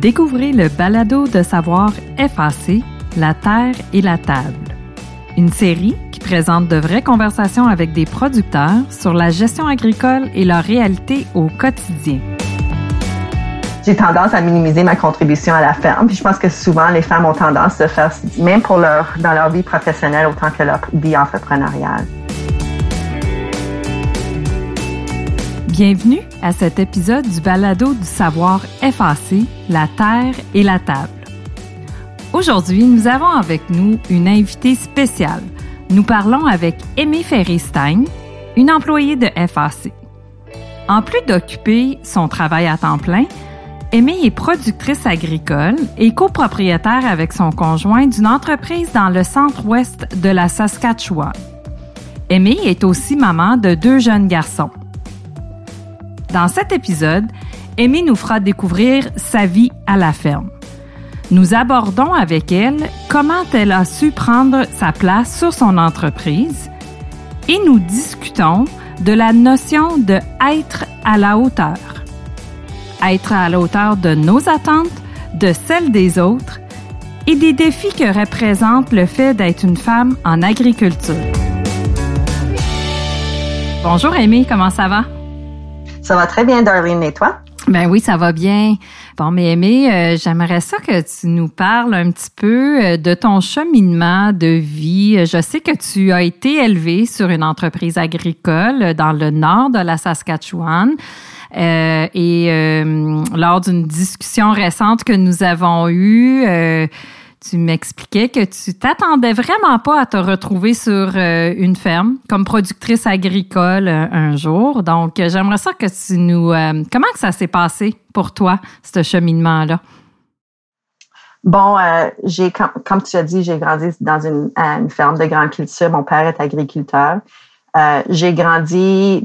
Découvrez le balado de savoir FAC, La Terre et la Table. Une série qui présente de vraies conversations avec des producteurs sur la gestion agricole et leur réalité au quotidien. J'ai tendance à minimiser ma contribution à la ferme. Puis je pense que souvent les femmes ont tendance de faire, même pour leur, dans leur vie professionnelle autant que leur vie entrepreneuriale. Bienvenue à cet épisode du balado du savoir FAC, la terre et la table. Aujourd'hui, nous avons avec nous une invitée spéciale. Nous parlons avec Aimée Ferry-Stein, une employée de FAC. En plus d'occuper son travail à temps plein, Aimée est productrice agricole et copropriétaire avec son conjoint d'une entreprise dans le centre-ouest de la Saskatchewan. Aimée est aussi maman de deux jeunes garçons. Dans cet épisode, Amy nous fera découvrir sa vie à la ferme. Nous abordons avec elle comment elle a su prendre sa place sur son entreprise et nous discutons de la notion de être à la hauteur. Être à la hauteur de nos attentes, de celles des autres et des défis que représente le fait d'être une femme en agriculture. Bonjour Amy, comment ça va? Ça va très bien, Darlene, et toi? Ben oui, ça va bien. Bon, mais Aimé, euh, j'aimerais ça que tu nous parles un petit peu euh, de ton cheminement de vie. Je sais que tu as été élevé sur une entreprise agricole dans le nord de la Saskatchewan. Euh, et lors d'une discussion récente que nous avons eue, tu m'expliquais que tu t'attendais vraiment pas à te retrouver sur euh, une ferme comme productrice agricole euh, un jour. Donc, euh, j'aimerais ça que tu nous... comment que ça s'est passé pour toi, ce cheminement-là? Bon, j'ai comme, tu as dit, j'ai grandi dans une, ferme de grande culture. Mon père est agriculteur. j'ai grandi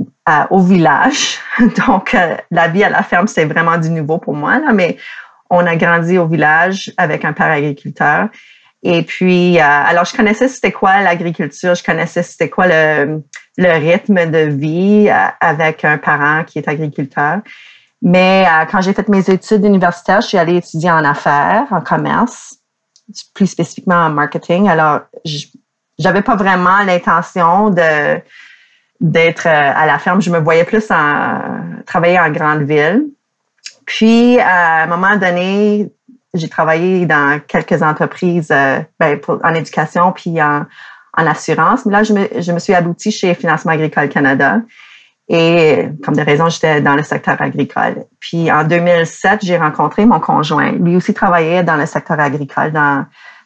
au village, donc la vie à la ferme c'est vraiment du nouveau pour moi là, mais on a grandi au village avec un père agriculteur. Et puis, euh, alors, je connaissais c'était quoi l'agriculture, je connaissais c'était quoi le, le, rythme de vie euh, avec un parent qui est agriculteur. Mais euh, quand j'ai fait mes études universitaires, je suis allée étudier en affaires, en commerce, plus spécifiquement en marketing. Alors, j'avais pas vraiment l'intention de d'être à la ferme. Je me voyais plus en travailler en grande ville. Puis, à un moment donné, j'ai travaillé dans quelques entreprises euh, ben, en éducation puis en, assurance. Mais là, je me, je me suis aboutie chez Financement Agricole Canada. Et comme des raisons, j'étais dans le secteur agricole. Puis en 2007, j'ai rencontré mon conjoint. Lui aussi travaillait dans le secteur agricole, dans,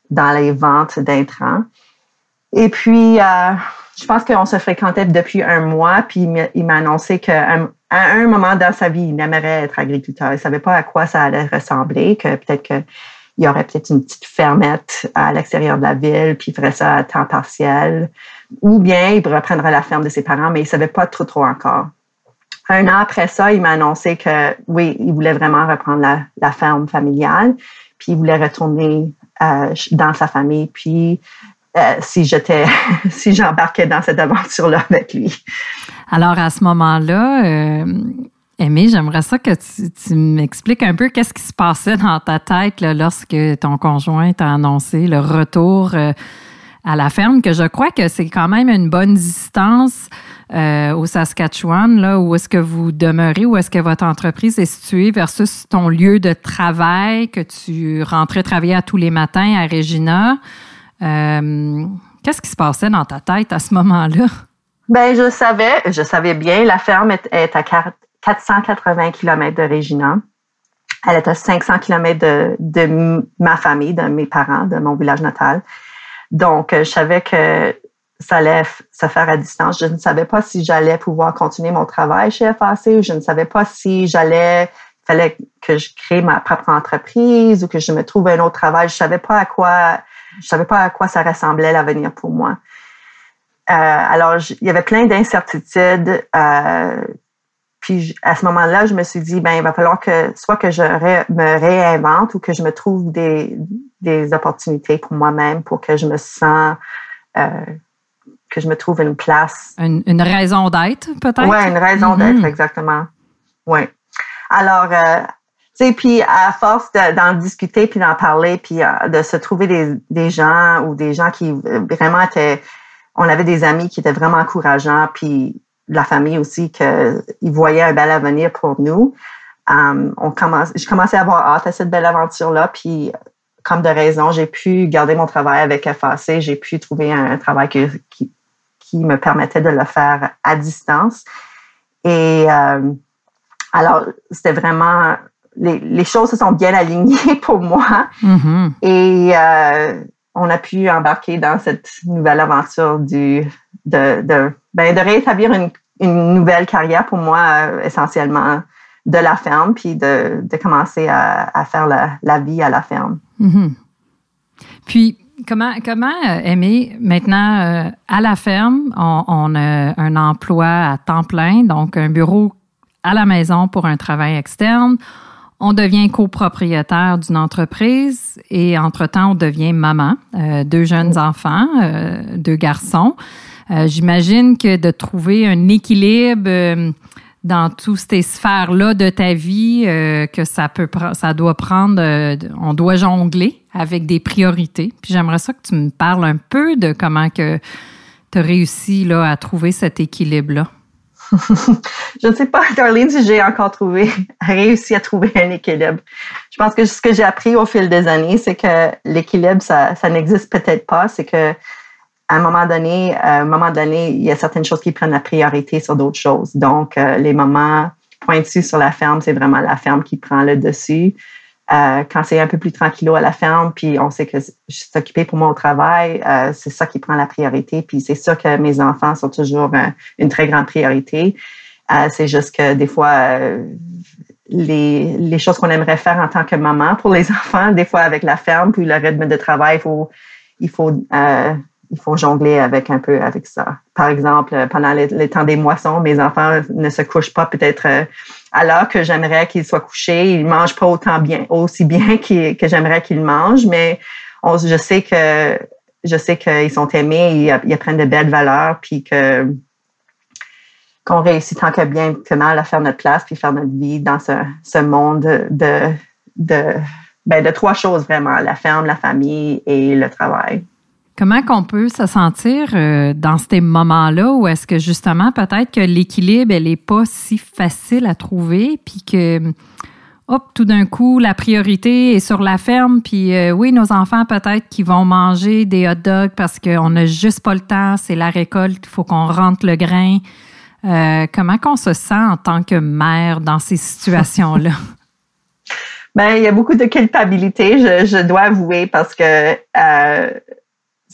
dans les ventes d'intrants. Et puis, euh, je pense qu'on se fréquentait depuis un mois, puis il m'a annoncé qu'à un moment dans sa vie, il aimerait être agriculteur. Il savait pas à quoi ça allait ressembler, que peut-être qu'il y aurait peut-être une petite fermette à l'extérieur de la ville, puis il ferait ça à temps partiel, ou bien il reprendrait la ferme de ses parents, mais il savait pas trop trop encore. Un an après ça, il m'a annoncé que oui, il voulait vraiment reprendre la, ferme familiale, puis il voulait retourner euh, dans sa famille, puis euh, si j'étais, si j'embarquais dans cette aventure-là avec lui. Alors à ce moment-là, euh, j'aimerais ça que tu, m'expliques un peu qu'est-ce qui se passait dans ta tête lorsque ton conjoint t'a annoncé le retour euh, à la ferme, que je crois que c'est quand même une bonne distance au Saskatchewan, là où est-ce que vous demeurez, où est-ce que votre entreprise est située versus ton lieu de travail, que tu rentrais travailler à tous les matins à Regina. Euh, qu'est-ce qui se passait dans ta tête à ce moment-là? Ben, je savais, je savais bien, la ferme est, à 480 km de Regina. Elle est à 500 km de, de ma famille, de mes parents, de mon village natal. Donc, je savais que ça allait se faire à distance. Je ne savais pas si j'allais pouvoir continuer mon travail chez FAC ou je ne savais pas si j'allais, fallait que je crée ma propre entreprise ou que je me trouve un autre travail. Je savais pas à quoi je savais pas à quoi ça ressemblait l'avenir pour moi. Euh, alors, il y avait plein d'incertitudes. Euh, puis à ce moment-là, je me suis dit, ben il va falloir que soit que je me réinvente ou que je me trouve des, des opportunités pour moi-même pour que je me sens euh, que je me trouve une place. Une, une raison d'être, peut-être? Oui, une raison mm-hmm. d'être, exactement. Oui. Alors, sais, puis à force d'en discuter, puis d'en parler, puis euh, de se trouver des, gens ou des gens qui vraiment étaient, on avait des amis qui étaient vraiment encourageants, puis la famille aussi, qu'ils voyaient un bel avenir pour nous. Um, on commence, je commençais à avoir hâte à cette belle aventure-là, puis comme de raison, j'ai pu garder mon travail avec FAC, j'ai pu trouver un, travail qui, qui me permettait de le faire à distance. Et euh, alors, c'était vraiment, les, les, choses se sont bien alignées pour moi. Mm-hmm. Et euh, on a pu embarquer dans cette nouvelle aventure du, de, de, ben, de rétablir une, une nouvelle carrière pour moi, euh, essentiellement de la ferme, puis de, de commencer à, à faire la, la, vie à la ferme. Mm-hmm. Puis, comment, comment euh, Aimé, maintenant, euh, à la ferme, on, on, a un emploi à temps plein, donc un bureau à la maison pour un travail externe. On devient copropriétaire d'une entreprise et entre-temps, on devient maman, euh, deux jeunes enfants, euh, deux garçons. Euh, J'imagine que de trouver un équilibre dans toutes ces sphères-là de ta vie euh, que ça peut ça doit prendre euh, on doit jongler avec des priorités. Puis j'aimerais ça que tu me parles un peu de comment que tu as réussi là à trouver cet équilibre là. je ne sais pas, Darlene, si j'ai encore trouvé, réussi à trouver un équilibre. Je pense que ce que j'ai appris au fil des années, c'est que l'équilibre, ça, ça n'existe peut-être pas. C'est que à un moment donné, à un moment donné, il y a certaines choses qui prennent la priorité sur d'autres choses. Donc, euh, les moments pointus sur la ferme, c'est vraiment la ferme qui prend le dessus. Euh, quand c'est un peu plus tranquillo à la ferme, puis on sait que je suis occupée pour au travail, euh, c'est ça qui prend la priorité. Puis c'est sûr que mes enfants sont toujours une très grande priorité. Euh, c'est juste que des fois, euh, les, les choses qu'on aimerait faire en tant que maman pour les enfants, des fois avec la ferme, puis le rythme de travail, il faut, il faut il faut jongler avec un peu avec ça. Par exemple, pendant les, temps des moissons, mes enfants ne se couchent pas peut-être euh, à l'heure que j'aimerais qu'ils soient couchés. Ils mangent pas bien, aussi bien que j'aimerais qu'ils mangent, mais je sais que je sais qu'ils sont aimés, ils, apprennent de belles valeurs, puis que qu'on réussit tant que bien que mal à faire notre place puis faire notre vie dans ce, ce monde de de ben de trois choses vraiment la ferme, la famille et le travail. Comment qu'on peut se sentir euh, dans ces moments-là où est-ce que justement peut-être que l'équilibre elle est pas si facile à trouver puis que hop tout d'un coup la priorité est sur la ferme puis euh, oui nos enfants peut-être qui vont manger des hot dogs parce qu'on n'a juste pas le temps c'est la récolte il faut qu'on rentre le grain. Euh, comment qu'on se sent en tant que mère dans ces situations-là? Ben, il y a beaucoup de culpabilité, je, je dois avouer, parce que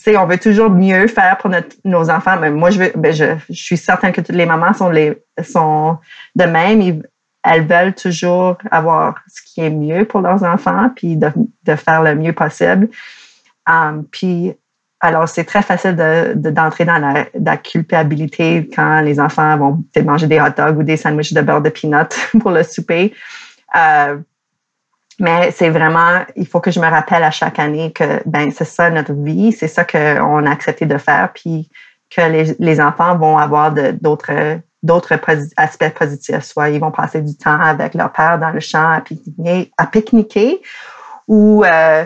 on veut toujours mieux faire pour nos enfants. Mais moi, je, veux, ben, je, suis certaine que toutes les mamans sont, les, sont de même. elles veulent toujours avoir ce qui est mieux pour leurs enfants, puis de, de faire le mieux possible. Um, puis, alors, c'est très facile d'entrer de, dans la, la, culpabilité quand les enfants vont manger des hot dogs ou des sandwichs de beurre de peanut pour le souper. Euh, mais c'est vraiment, il faut que je me rappelle à chaque année que ben c'est ça notre vie, c'est ça qu'on a accepté de faire, puis que les, les enfants vont avoir d'autres aspects positifs. Soit ils vont passer du temps avec leur père dans le champ à pique-niquer, euh,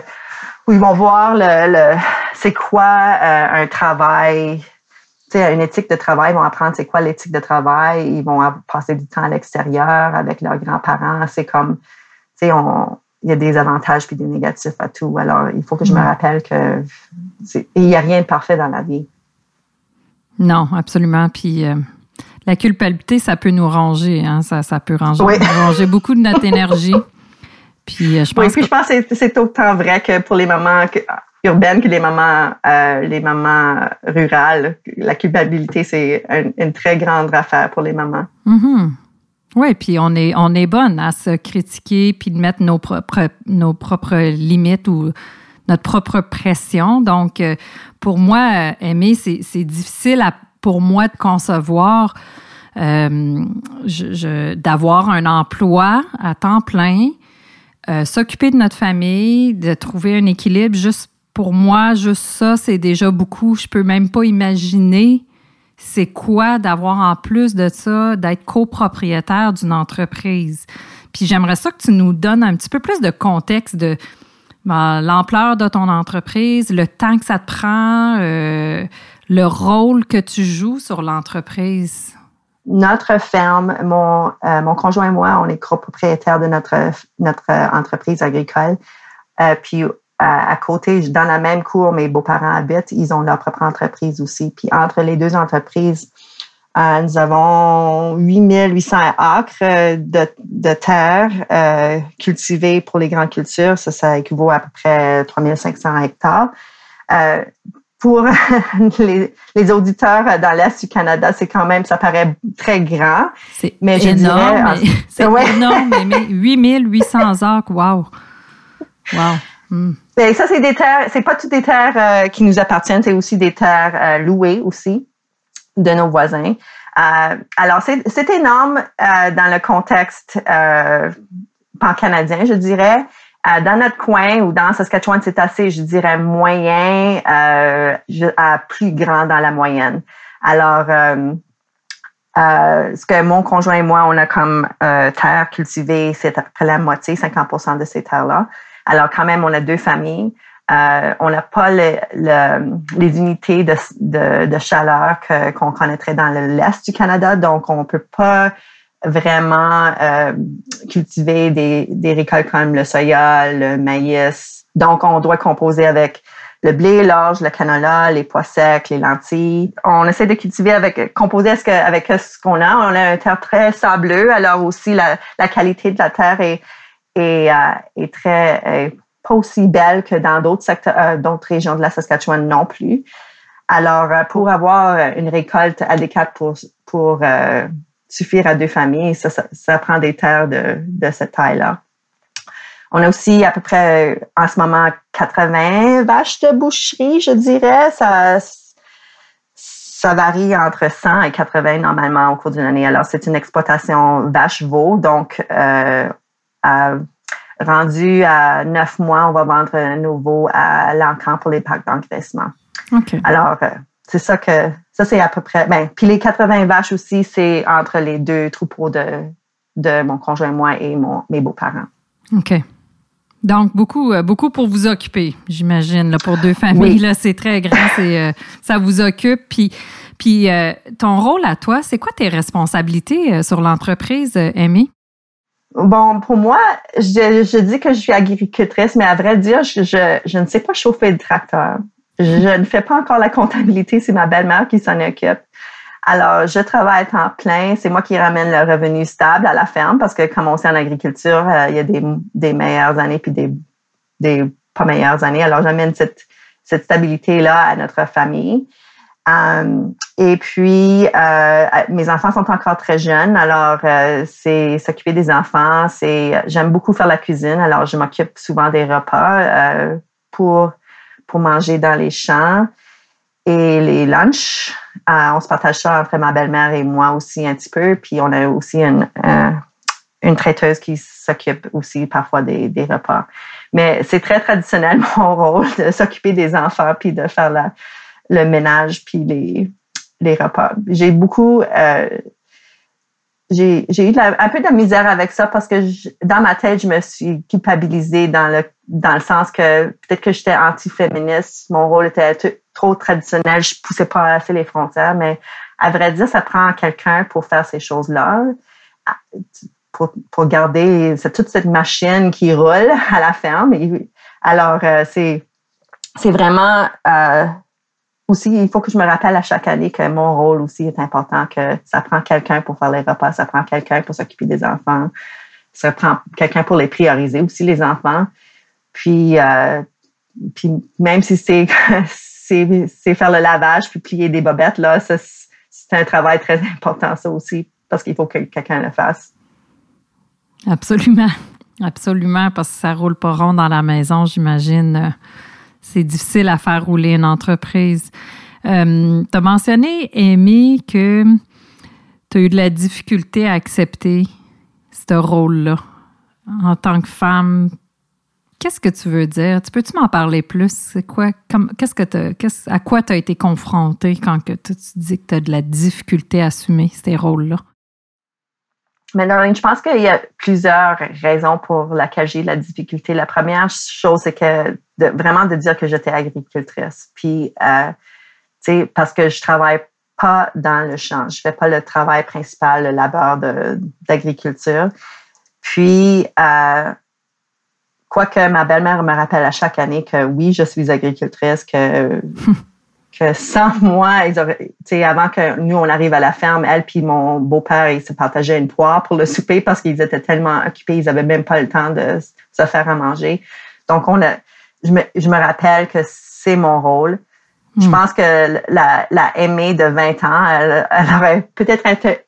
ou ils vont voir le, le c'est quoi euh, un travail, tu sais, une éthique de travail, ils vont apprendre c'est quoi l'éthique de travail, ils vont passer du temps à l'extérieur avec leurs grands-parents. C'est comme il y a des avantages puis des négatifs à tout. Alors, il faut que je me mm. rappelle que il n'y a rien de parfait dans la vie. Non, absolument. Puis euh, la culpabilité, ça peut nous ranger. Hein? Ça, ça peut ranger, ranger beaucoup de notre énergie. Puis euh, je pense. Oui, puis je pense que c'est autant vrai que pour les mamans urbaines que les mamans, euh, les mamans rurales. La culpabilité, c'est une très grande affaire pour les mamans. Mm-hmm. Oui, puis on est, on est bonne à se critiquer puis de mettre nos propres, nos propres limites ou notre propre pression. Donc, euh, pour moi, aimer, c'est difficile pour moi de concevoir euh, d'avoir un emploi à temps plein, euh, s'occuper de notre famille, de trouver un équilibre. Juste pour moi, juste ça, c'est déjà beaucoup. Je peux même pas imaginer c'est quoi d'avoir en plus de ça, d'être copropriétaire d'une entreprise? Puis j'aimerais ça que tu nous donnes un petit peu plus de contexte de ben, l'ampleur de ton entreprise, le temps que ça te prend, euh, le rôle que tu joues sur l'entreprise. Notre ferme, mon, euh, mon conjoint et moi, on est copropriétaires de notre, notre entreprise agricole. Euh, à, côté, dans la même cour, mes beaux-parents habitent, ils ont leur propre entreprise aussi. Puis entre les deux entreprises, euh, nous avons 8800 acres euh, de, de terre euh, cultivée pour les grandes cultures. Ça, ça équivaut à peu près 3500 hectares. Euh, pour les, les, auditeurs dans l'Est du Canada, c'est quand même, ça paraît très grand. C'est mais je énorme. C'est énorme, mais 8800 acres, wow! Wow! Ben, ça, c'est des terres, c'est pas toutes des terres qui nous appartiennent, c'est aussi des terres louées aussi de nos voisins. Euh, alors, c'est énorme euh, dans le contexte euh, pan-canadien, je dirais. Euh, dans notre coin ou dans Saskatchewan, c'est assez, je dirais, moyen à plus grand dans la moyenne. Alors, ce que mon conjoint et moi, on a comme terre cultivée, c'est à peu près la moitié, 50% de ces terres-là. Alors, quand même, on a deux familles. Euh, on n'a pas les unités de, chaleur qu'on connaîtrait dans l'Est du Canada, donc on peut pas vraiment euh, cultiver des, récoltes comme le soya, le maïs. Donc, on doit composer avec le blé, l'orge, le canola, les pois secs, les lentilles. On essaie de cultiver avec, composer avec ce qu'on a. On a un terre très sableux, alors aussi la, qualité de la terre est, est, euh, très pas aussi belle que dans euh, d'autres régions de la Saskatchewan non plus. Alors, euh, pour avoir une récolte adéquate pour, pour euh, suffire à deux familles, ça, ça, prend des terres de, de cette taille-là. On a aussi à peu près en ce moment 80 vaches de boucherie, je dirais. Ça, ça varie entre 100 et 80 normalement au cours d'une année. Alors, c'est une exploitation vache-veau. Donc, euh, rendu à neuf mois, on va vendre un nouveau à l'encan pour les packs d'engraissement. Alors, euh, c'est ça que, ça c'est à peu près, ben, puis les 80 vaches aussi, c'est entre les deux troupeaux de, de mon conjoint, moi et mon, mes beaux-parents. OK. Donc, beaucoup, euh, beaucoup pour vous occuper, j'imagine, pour deux familles. Là, c'est très grand, c'est, euh, ça vous occupe. Puis, puis ton rôle à toi, c'est quoi tes responsabilités sur l'entreprise, Amy? Bon, pour moi, je, dis que je suis agricultrice, mais à vrai dire, je, ne sais pas chauffer le tracteur. Je, ne fais pas encore la comptabilité, c'est ma belle-mère qui s'en occupe. Alors, je travaille en plein. C'est moi qui ramène le revenu stable à la ferme parce que, comme on sait en agriculture, euh, il y a des, meilleures années puis des, pas meilleures années. Alors, j'amène cette, cette stabilité-là à notre famille. Euh, et puis, euh, mes enfants sont encore très jeunes, alors euh, c'est s'occuper des enfants. C'est j'aime beaucoup faire la cuisine, alors je m'occupe souvent des repas pour pour manger dans les champs et les lunchs. on se partage ça entre ma belle-mère et moi aussi un petit peu. Puis on a aussi une une traiteuse qui s'occupe aussi parfois des, des repas. Mais c'est très traditionnel mon rôle de s'occuper des enfants puis de faire la le ménage puis les, les repas. J'ai beaucoup, euh, j'ai eu un peu de misère avec ça parce que dans ma tête, je me suis culpabilisée dans le, dans le sens que peut-être que j'étais anti-féministe, mon rôle était trop traditionnel, je poussais pas assez les frontières, mais à vrai dire, ça prend quelqu'un pour faire ces choses-là, pour, pour garder toute cette machine qui roule à la ferme. alors, euh, c'est c'est vraiment euh, aussi, il faut que je me rappelle à chaque année que mon rôle aussi est important, que ça prend quelqu'un pour faire les repas, ça prend quelqu'un pour s'occuper des enfants, ça prend quelqu'un pour les prioriser aussi, les enfants. Puis, euh, puis même si c'est, c'est, faire le lavage puis plier des bobettes, là, c'est un travail très important, ça aussi, parce qu'il faut que quelqu'un le fasse. Absolument. Absolument, parce que ça roule pas rond dans la maison, j'imagine c'est difficile à faire rouler une entreprise. Euh, tu as mentionné, Amy, que tu as eu de la difficulté à accepter ce rôle-là en tant que femme. Qu'est-ce que tu veux dire? Tu peux-tu m'en parler plus? C'est quoi? Qu'est-ce que à quoi tu as été confrontée quand que tu dis que tu as de la difficulté à assumer ces rôles-là? Mais Darlene, je pense qu'il y a plusieurs raisons pour lesquelles j'ai la difficulté. La première chose, c'est que de, vraiment de dire que j'étais agricultrice. Puis, euh, tu sais, parce que je travaille pas dans le champ. Je fais pas le travail principal, le labeur d'agriculture. Puis, euh, quoique ma belle-mère me rappelle à chaque année que oui, je suis agricultrice, que que sans moi, ils avant que nous, on arrive à la ferme, elle puis mon beau-père, ils se partageaient une poire pour le souper parce qu'ils étaient tellement occupés, ils n'avaient même pas le temps de se faire à manger. Donc, on a, je me, je me rappelle que c'est mon rôle. Je hmm. pense que la, la aimée de 20 ans, elle, elle aurait peut-être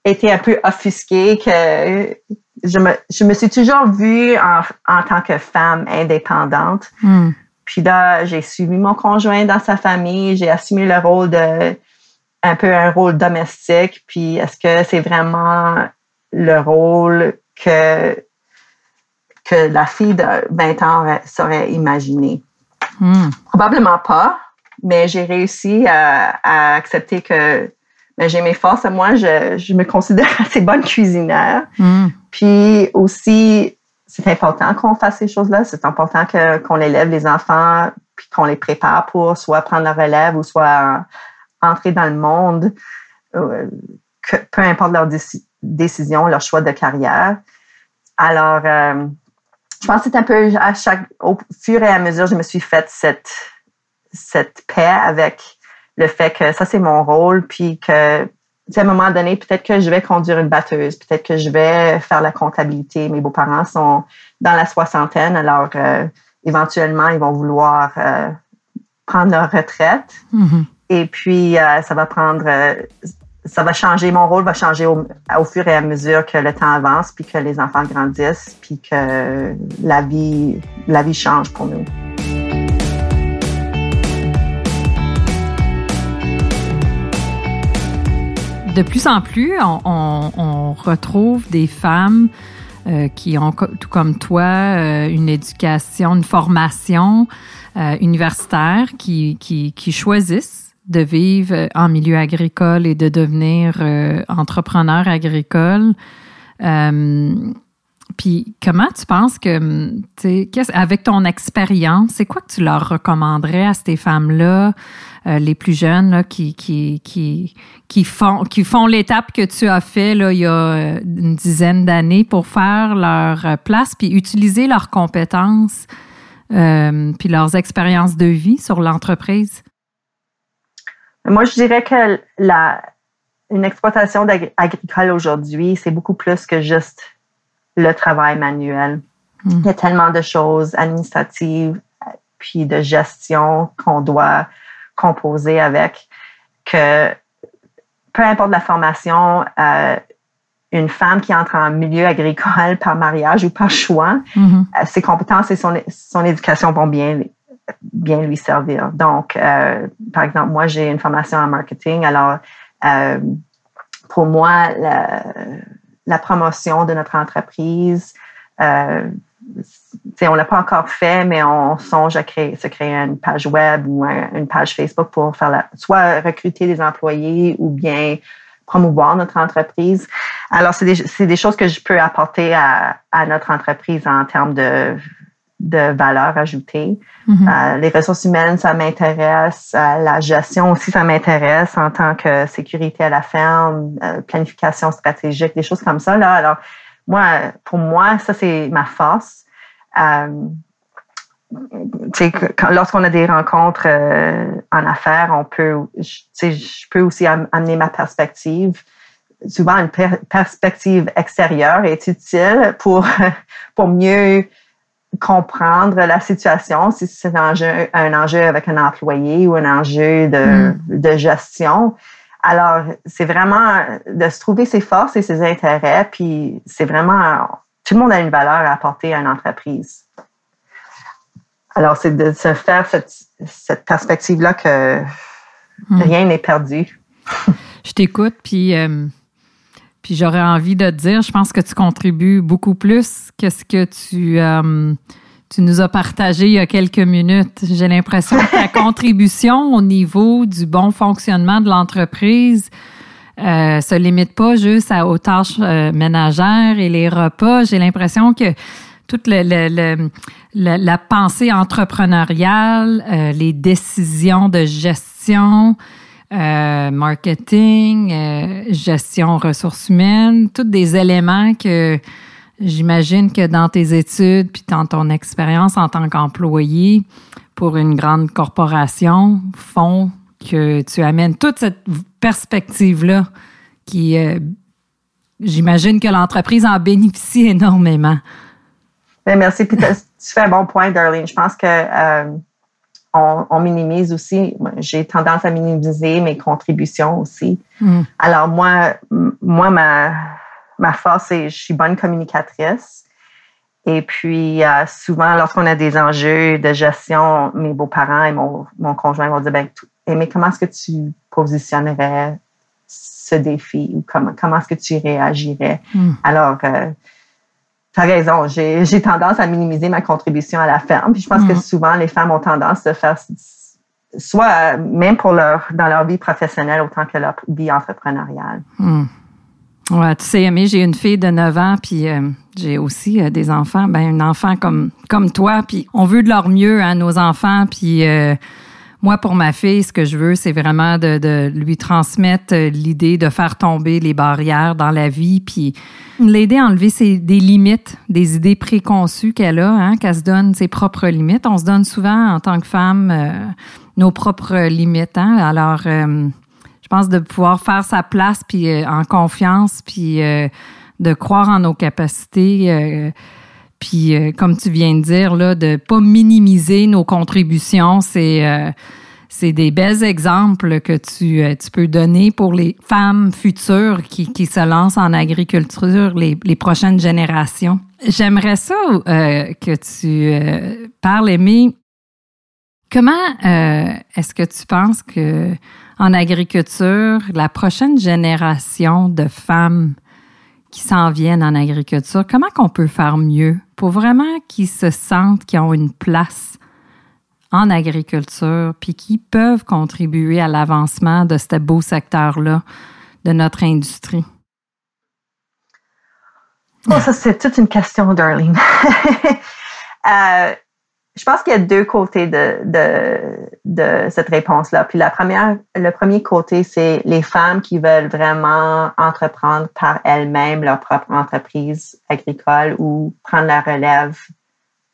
été un peu offusquée que je me, je me suis toujours vue en, en tant que femme indépendante. Hmm. Puis là, j'ai suivi mon conjoint dans sa famille, j'ai assumé le rôle de un peu un rôle domestique. Puis est-ce que c'est vraiment le rôle que que la fille de 20 ans serait imaginé? Hmm. Probablement pas, mais j'ai réussi à, accepter que ben, j'ai mes forces. Moi, je, me considère assez bonne cuisinière. Hmm. Puis aussi, c'est important qu'on fasse ces choses-là. C'est important qu'on élève les enfants puis qu'on les prépare pour soit prendre la relève ou soit entrer dans le monde, euh, peu importe leur décision, leur choix de carrière. Alors, euh, je pense que c'est un peu à chaque, au fur et à mesure, je me suis faite cette, cette paix avec le fait que ça, c'est mon rôle, puis que à un moment donné, peut-être que je vais conduire une batteuse, peut-être que je vais faire la comptabilité. Mes beaux-parents sont dans la soixantaine, alors euh, éventuellement, ils vont vouloir euh, prendre leur retraite. Mm-hmm. Et puis, euh, ça va prendre, ça va changer, mon rôle va changer au, au, fur et à mesure que le temps avance, puis que les enfants grandissent, puis que la vie, la vie change pour nous. De plus en plus, on, retrouve des femmes euh, qui ont, tout comme toi, euh, une éducation, une formation euh, universitaire, qui, choisissent de vivre en milieu agricole et de devenir entrepreneur agricole. Puis comment tu penses que, avec ton expérience, c'est quoi que tu leur recommanderais à ces femmes-là, euh, les plus jeunes, là, qui, qui, qui, qui font, qui font l'étape que tu as fait là, il y a euh, une dizaine d'années pour faire leur place, puis utiliser leurs compétences, euh, puis leurs expériences de vie sur l'entreprise? Moi, je dirais que la, une exploitation agricole aujourd'hui, c'est beaucoup plus que juste le travail manuel. Hmm. Il y a tellement de choses administratives puis de gestion qu'on doit composer avec que peu importe la formation, euh, une femme qui entre en milieu agricole par mariage ou par choix, hmm. euh, ses compétences et son, son éducation vont bien, bien lui servir. Donc, euh, par exemple, moi, j'ai une formation en marketing. Alors, pour moi, la, la promotion de notre entreprise. On l'a pas encore fait, mais on songe à créer, se créer une page web ou une page Facebook pour faire la, soit recruter des employés ou bien promouvoir notre entreprise. Alors, c'est des, des, choses que je peux apporter à, à notre entreprise en termes de de valeur ajoutée. Mm-hmm. Euh, les ressources humaines, ça m'intéresse. Euh, la gestion aussi, ça m'intéresse en tant que sécurité à la ferme, euh, planification stratégique, des choses comme ça. Là. Alors, moi, pour moi, ça, c'est ma force. lorsqu'on a des rencontres en affaires, on peut, je peux aussi amener ma perspective souvent une perspective extérieure est utile pour pour mieux comprendre la situation, si c'est un enjeu, un enjeu avec un employé ou un enjeu de, hmm. de gestion. Alors, c'est vraiment de se trouver ses forces et ses intérêts, puis c'est vraiment, tout le monde a une valeur à apporter à une entreprise. Alors, c'est de se faire cette, cette perspective-là que hmm. rien n'est perdu. Je t'écoute, puis euh, puis j'aurais envie de te dire, je pense que tu contribues beaucoup plus que ce que tu, euh, tu nous as partagé il y a quelques minutes. J'ai l'impression que ta contribution au niveau du bon fonctionnement de l'entreprise euh, se limite pas juste aux tâches euh, ménagères et les repas. J'ai l'impression que toute le, la pensée entrepreneuriale, euh, les décisions de gestion, euh, marketing, euh, gestion ressources humaines, tous des éléments que j'imagine que dans tes études puis dans ton expérience en tant qu'employé pour une grande corporation font que tu amènes toute cette perspective-là qui, j'imagine que l'entreprise en bénéficie énormément. Ben, merci. Puis tu fais un bon point, Darlene. Je pense que euh, on, minimise aussi. J'ai tendance à minimiser mes contributions aussi. Mm. Alors moi, moi ma ma force c'est je suis bonne communicatrice. Et puis euh, souvent, lorsqu'on a des enjeux de gestion, mes beaux-parents et mon, mon conjoint vont dire ben, mais comment est-ce que tu positionnerais ce défi ou comment comment est-ce que tu réagirais? Mm. Alors euh, tu as raison, j'ai tendance à minimiser ma contribution à la ferme. Puis je pense que mm. souvent, les femmes ont tendance à faire soit même pour leur dans leur vie professionnelle autant que leur vie entrepreneuriale. Mm. Ouais, tu sais, Aimé, j'ai une fille de 9 ans, puis euh, j'ai aussi euh, des enfants. Ben, un enfant comme comme toi, puis on veut de leur mieux à nos enfants, puis euh, moi, pour ma fille, ce que je veux, c'est vraiment de, de, lui transmettre l'idée de faire tomber les barrières dans la vie, puis l'aider à enlever ses, des limites, des idées préconçues qu'elle a, hein, qu'elle se donne ses propres limites. On se donne souvent, en tant que femme, euh, nos propres limites. Hein? Alors, euh, pense de pouvoir faire sa place, puis euh, en confiance, puis de croire en nos capacités puis, euh, comme tu viens de dire, là, de pas minimiser nos contributions, c'est euh, c'est des belles exemples que tu, euh, tu peux donner pour les femmes futures qui, qui se lancent en agriculture, les, les prochaines générations. J'aimerais ça que tu parles, Aimé. Comment est-ce que tu penses que en agriculture, la prochaine génération de femmes qui s'en viennent en agriculture, comment qu'on peut faire mieux pour vraiment qu'ils se sentent qu'ils ont une place en agriculture, puis qui peuvent contribuer à l'avancement de ce beau secteur-là de notre industrie? Oh, ça, c'est toute une question, Darlene. euh, je pense qu'il y a deux côtés de, de, de cette réponse-là. Puis la première, le premier côté, c'est les femmes qui veulent vraiment entreprendre par elles-mêmes leur propre entreprise agricole ou prendre la relève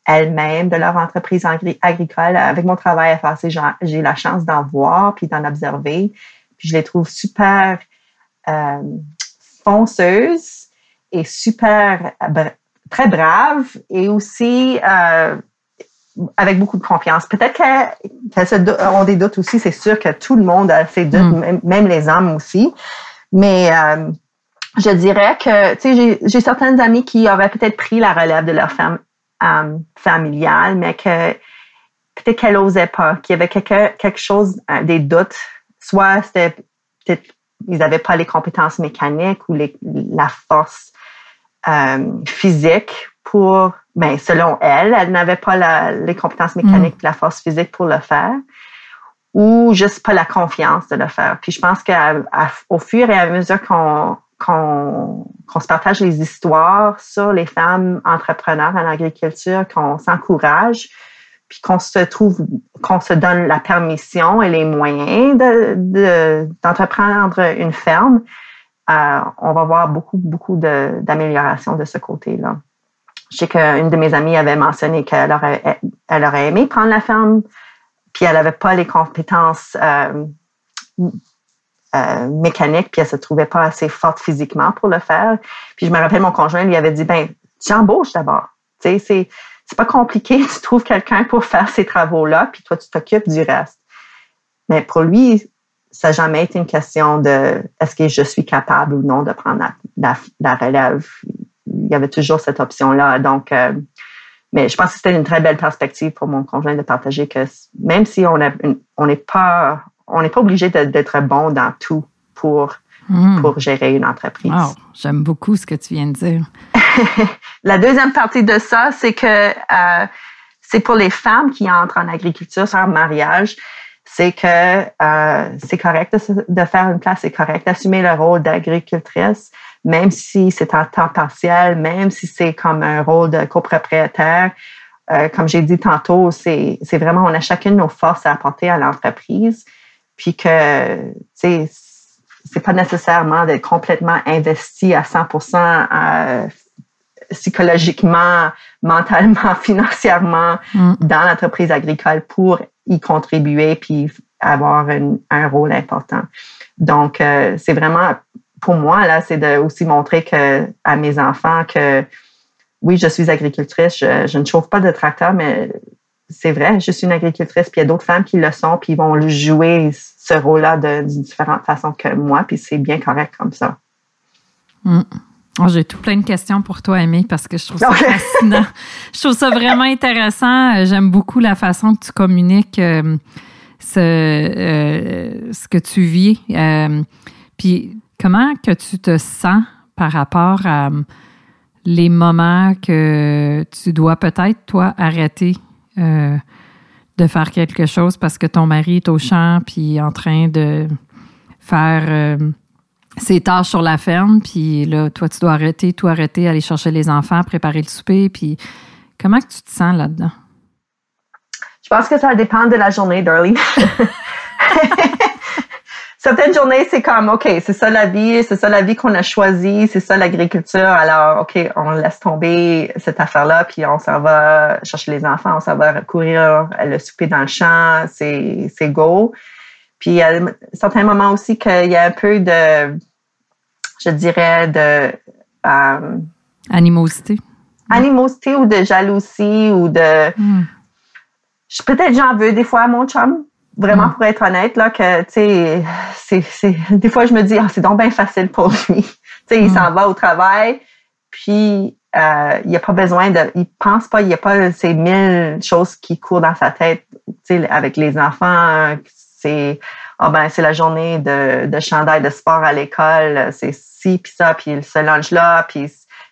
elles-mêmes de leur entreprise agricole. Avec mon travail à FAC, j'ai la chance d'en voir puis d'en observer. Puis je les trouve super euh, fonceuses et super très braves et aussi euh, avec beaucoup de confiance. Peut-être qu'elles ont des doutes aussi, c'est sûr que tout le monde a ses doutes, mm. même, les hommes aussi. Mais euh, je dirais que, tu sais, j'ai certaines amies qui auraient peut-être pris la relève de leur femme euh, familiale, mais que peut-être qu'elles n'osaient pas, qu'il y avait quelque, quelque chose, euh, des doutes. Soit c'était peut-être ils n'avaient pas les compétences mécaniques ou les, la force physique pour ben, selon elle, elle n'avait pas les compétences mécaniques, mm. la force physique pour le faire, ou juste pas la confiance de le faire. Puis je pense qu'au fur et à mesure qu'on qu'on se partage les histoires sur les femmes entrepreneurs en agriculture, qu'on s'encourage, puis qu'on se trouve, qu'on se donne la permission et les moyens d'entreprendre de, une ferme, euh, on va voir beaucoup, beaucoup d'améliorations de, de ce côté-là. Je sais qu'une de mes amies avait mentionné qu'elle aurait, elle aurait aimé prendre la ferme, puis elle n'avait pas les compétences euh, euh, mécaniques, puis elle se trouvait pas assez forte physiquement pour le faire. Puis je me rappelle, mon conjoint lui avait dit, ben, tu embauches d'abord. Tu sais, c'est, c'est pas compliqué, tu trouves quelqu'un pour faire ces travaux-là, puis toi, tu t'occupes du reste. Mais pour lui, ça n'a jamais été une question de est-ce que je suis capable ou non de prendre la, la relève il y avait toujours cette option-là. Donc, euh, mais je pense que c'était une très belle perspective pour mon conjoint de partager que même si on on n'est pas on n'est pas obligé d'être bon dans tout pour hmm. pour gérer une entreprise. j'aime beaucoup ce que tu viens de dire. La deuxième partie de ça, c'est que euh, c'est pour les femmes qui entrent en agriculture sans mariage. c'est que euh, c'est correct de, faire une place, c'est correct d'assumer le rôle d'agricultrice, même si c'est en temps partiel, même si c'est comme un rôle de copropriétaire. Euh, comme j'ai dit tantôt, c'est vraiment, on a chacune nos forces à apporter à l'entreprise, puis que, tu sais, c'est pas nécessairement d'être complètement investi à 100% euh, psychologiquement, mentalement, financièrement mm. dans l'entreprise agricole pour y contribuer puis avoir un rôle important. Donc, euh, c'est vraiment, pour moi, là, c'est de aussi montrer que, à mes enfants que oui, je suis agricultrice, je, ne chauffe pas de tracteur, mais c'est vrai, je suis une agricultrice, puis il y a d'autres femmes qui le sont, puis ils vont jouer ce rôle-là d'une différente façon que moi, puis c'est bien correct comme ça. Mm. Oh, j'ai tout plein de questions pour toi, Amy, parce que je trouve ça fascinant. je trouve ça vraiment intéressant. J'aime beaucoup la façon que tu communiques euh, ce, euh, ce que tu vis. Euh, puis comment que tu te sens par rapport à les moments que tu dois peut-être, toi, arrêter de faire quelque chose parce que ton mari est au champ puis en train de faire ses tâches sur la ferme, puis là, toi, tu dois arrêter, tout arrêter, aller chercher les enfants, préparer le souper, puis comment tu te sens là-dedans? Je pense que ça dépend de la journée, Darlene. Certaines journées, c'est comme, OK, c'est ça la vie, c'est ça la vie qu'on a choisie, c'est ça l'agriculture. Alors, OK, on laisse tomber cette affaire-là, puis on s'en va chercher les enfants, on s'en va courir le souper dans le champ, c'est go. Puis il y a certains moments aussi qu'il y a un peu de, je dirais, de... Euh, animosité. Animosité ou de jalousie ou de... Hmm. Peut-être j'en veux des fois à mon chum, vraiment hmm. pour être honnête, là, que, tu sais, c'est, des fois je me dis, ah, c'est donc bien facile pour lui. tu sais, il s'en va au travail, puis euh, il n'y a pas besoin de, il pense pas, il n'y a pas ces mille choses qui courent dans sa tête, tu sais, avec les enfants, c'est, ah ben, c'est la journée de, de chandail de sport à l'école, c'est ci, puis ça, puis ce lunch-là, puis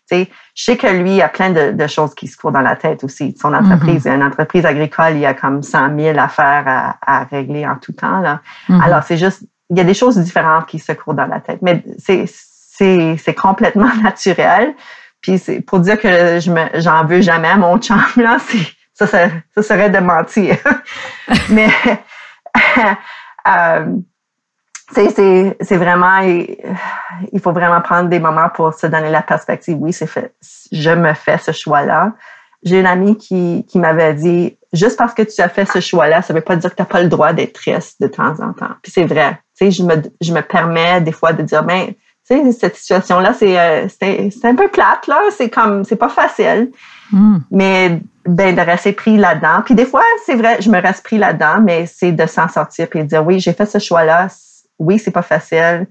sais, je sais que lui, il y a plein de, de, choses qui se courent dans la tête aussi. Son entreprise, mm-hmm. une entreprise agricole, il y a comme 100 000 affaires à, à régler en tout temps. Là. Mm-hmm. Alors, c'est juste, il y a des choses différentes qui se courent dans la tête. Mais c'est, c'est, c'est complètement naturel. Puis c'est pour dire que je me, j'en veux jamais à mon chum, là, c'est, ça, ça, ça serait de mentir. Mais, euh, c'est vraiment, il faut vraiment prendre des moments pour se donner la perspective. Oui, c'est fait. Je me fais ce choix-là. J'ai une amie qui, qui m'avait dit, juste parce que tu as fait ce choix-là, ça veut pas dire que tu n'as pas le droit d'être triste de temps en temps. Puis c'est vrai. Tu sais, je me, je me permets des fois de dire, ben, tu sais, cette situation-là, c'est, euh, c'est, un peu plate, là. C'est comme, c'est pas facile. Hmm. Mais, ben, de rester pris là-dedans. Puis des fois, c'est vrai, je me reste pris là-dedans, mais c'est de s'en sortir puis de dire, oui, j'ai fait ce choix-là oui, c'est pas facile,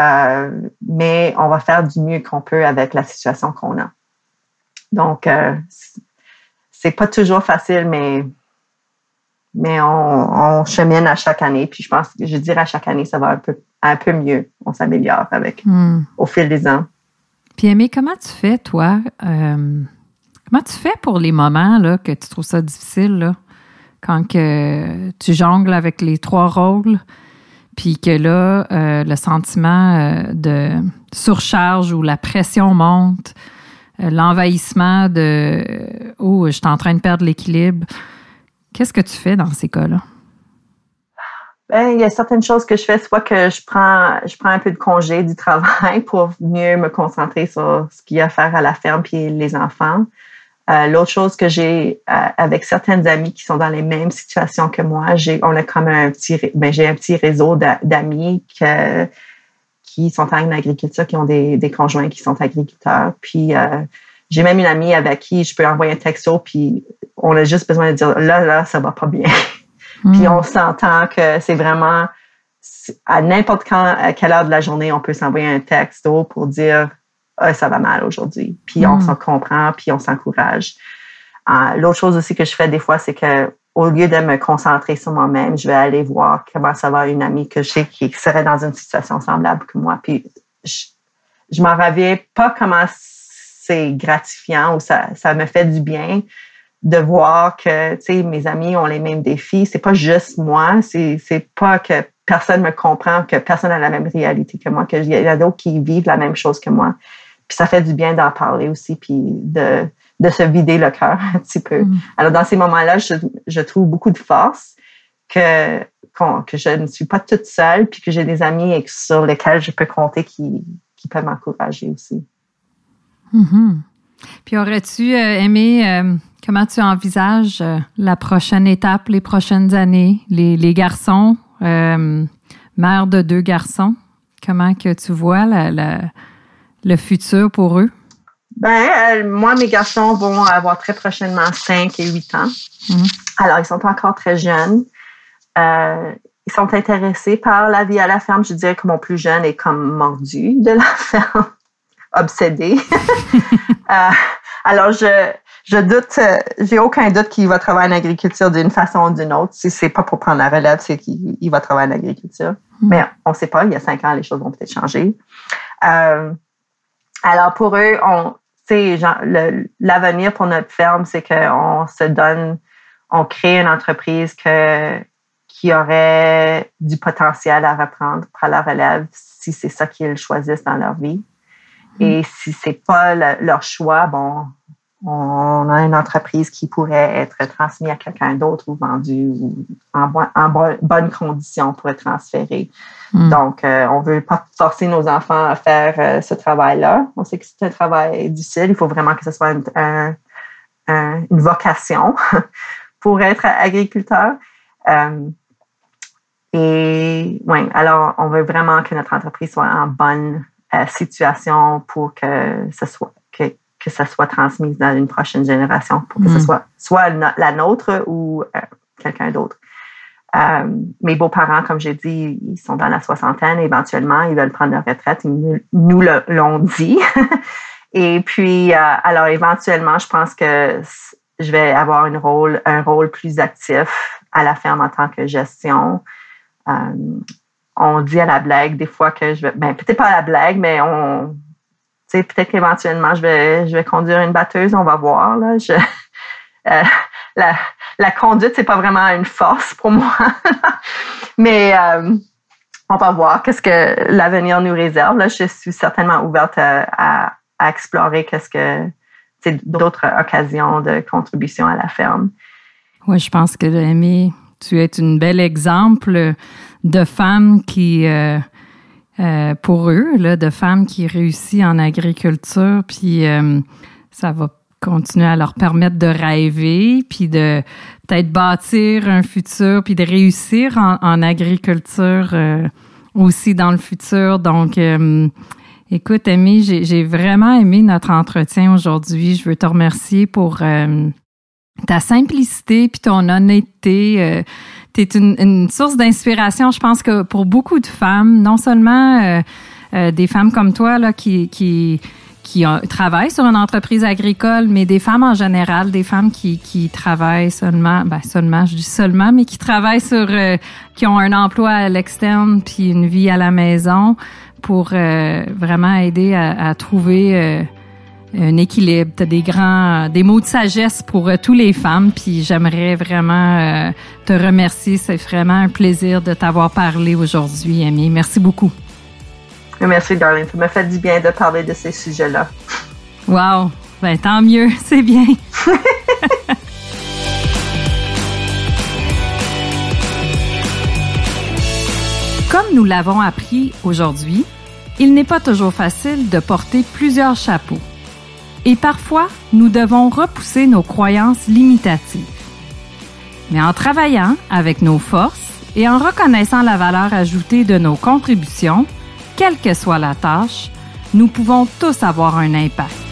euh, mais on va faire du mieux qu'on peut avec la situation qu'on a. Donc, euh, c'est pas toujours facile, mais mais on, chemine à chaque année. Puis je pense que je dirais à chaque année, ça va un peu un peu mieux. On s'améliore avec hmm. au fil des ans. Puis Aimé, comment tu fais, toi? Euh, comment tu fais pour les moments là, que tu trouves ça difficile, là, quand que tu jongles avec les trois rôles? Puis que là, euh, le sentiment euh, de surcharge ou la pression monte, euh, l'envahissement de oh, je suis en train de perdre l'équilibre. Qu'est-ce que tu fais dans ces cas-là? Ben, il y a certaines choses que je fais, soit que je prends, je prends un peu de congé du travail pour mieux me concentrer sur ce qu'il y a à faire à la ferme puis les enfants. Euh, l'autre chose que j'ai euh, avec certaines amies qui sont dans les mêmes situations que moi, j'ai on a comme un petit ben, j'ai un petit réseau d'amis qui sont en agriculture, qui ont des, des conjoints qui sont agriculteurs. Puis euh, j'ai même une amie avec qui je peux envoyer un texto, puis on a juste besoin de dire là là ça va pas bien. puis hmm. on s'entend que c'est vraiment à n'importe quand à quelle heure de la journée on peut s'envoyer un texto pour dire ah, ça va mal aujourd'hui. Puis on hmm. s'en comprend, puis on s'encourage. Euh, l'autre chose aussi que je fais des fois, c'est que au lieu de me concentrer sur moi-même, je vais aller voir comment ça va une amie que je sais qui serait dans une situation semblable que moi. Puis je, je m'en reviens pas comment c'est gratifiant ou ça, ça me fait du bien de voir que, mes amis ont les mêmes défis. C'est pas juste moi. C'est, c'est pas que personne me comprend, que personne a la même réalité que moi, qu'il y a d'autres qui vivent la même chose que moi. Puis ça fait du bien d'en parler aussi, puis de, de se vider le cœur un petit peu. Mm. Alors, dans ces moments-là, je, je trouve beaucoup de force que, que je ne suis pas toute seule, puis que j'ai des amis sur lesquels je peux compter qui, qui peuvent m'encourager aussi. Mm-hmm. Puis aurais-tu euh, aimé, euh, comment tu envisages euh, la prochaine étape, les prochaines années, les, les garçons, mère de deux garçons, comment que tu vois la, le futur pour eux? Ben, moi, mes garçons vont avoir très prochainement 5 et 8 ans. Mm-hmm. Alors, ils sont encore très jeunes. ils sont intéressés par la vie à la ferme. Je dirais que mon plus jeune est comme mordu de la ferme obsédé. Euh, alors, je, je doute, euh, j'ai aucun doute qu'il va travailler en agriculture d'une façon ou d'une autre. Si c'est pas pour prendre la relève, c'est qu'il va travailler en agriculture. Hmm. Mais on ne sait pas. Il y a cinq ans, les choses vont peut-être changer. Euh, alors, pour eux, on, l'avenir pour notre ferme, c'est qu'on se donne, on crée une entreprise que, qui aurait du potentiel à reprendre pour la relève si c'est ça qu'ils choisissent dans leur vie. Et si c'est pas leur choix, bon, on a une entreprise qui pourrait être transmise à quelqu'un d'autre ou vendue ou en, bonne condition pour être transférée. Hmm. Donc, euh, on veut pas forcer nos enfants à faire euh, ce travail-là. On sait que c'est un travail difficile. Il faut vraiment que ce soit une, une vocation pour être agriculteur. Euh, et oui, alors on veut vraiment que notre entreprise soit en bonne situation pour que ce soit que, ça soit transmis dans une prochaine génération, pour que ce mm. soit soit la nôtre ou euh, quelqu'un d'autre. Euh, mes beaux-parents, comme j'ai dit, ils sont dans la soixantaine. Éventuellement, ils veulent prendre leur retraite. Ils nous l'ont dit. Et puis, alors éventuellement, je pense que je vais avoir une rôle, un rôle plus actif à la ferme en tant que gestion on dit à la blague des fois que je vais, ben peut-être pas à la blague, mais on, peut-être qu'éventuellement je vais, je vais conduire une batteuse, on va voir là. Je, euh, la, la conduite c'est pas vraiment une force pour moi, mais euh, on va voir qu'est-ce que l'avenir nous réserve. Là, je suis certainement ouverte à, à, explorer qu'est-ce que d'autres occasions de contribution à la ferme. Oui, je pense que Amy, tu es une bel exemple de femmes qui, euh, euh, pour eux, là, de femmes qui réussissent en agriculture, puis euh, ça va continuer à leur permettre de rêver, puis de peut-être bâtir un futur, puis de réussir en, en agriculture aussi dans le futur. Donc, écoute, Amy, j'ai vraiment aimé notre entretien aujourd'hui. Je veux te remercier pour ta simplicité puis ton honnêteté tu es une, source d'inspiration, je pense que pour beaucoup de femmes, non seulement euh, euh, des femmes comme toi là, qui, qui, qui travaillent sur une entreprise agricole, mais des femmes en général, des femmes qui, qui travaillent seulement, ben seulement, je dis seulement, mais qui travaillent sur, euh, qui ont un emploi à l'externe puis une vie à la maison pour vraiment aider à, à trouver un équilibre, tu des grands, des mots de sagesse pour euh, tous les femmes. Puis j'aimerais vraiment euh, te remercier. C'est vraiment un plaisir de t'avoir parlé aujourd'hui, Amy. Merci beaucoup. Merci, darling. Ça m'a fait du bien de parler de ces sujets-là. Wow. Ben, tant mieux. C'est bien. Comme nous l'avons appris aujourd'hui, il n'est pas toujours facile de porter plusieurs chapeaux et parfois nous devons repousser nos croyances limitatives. Mais en travaillant avec nos forces et en reconnaissant la valeur ajoutée de nos contributions, quelle que soit la tâche, nous pouvons tous avoir un impact.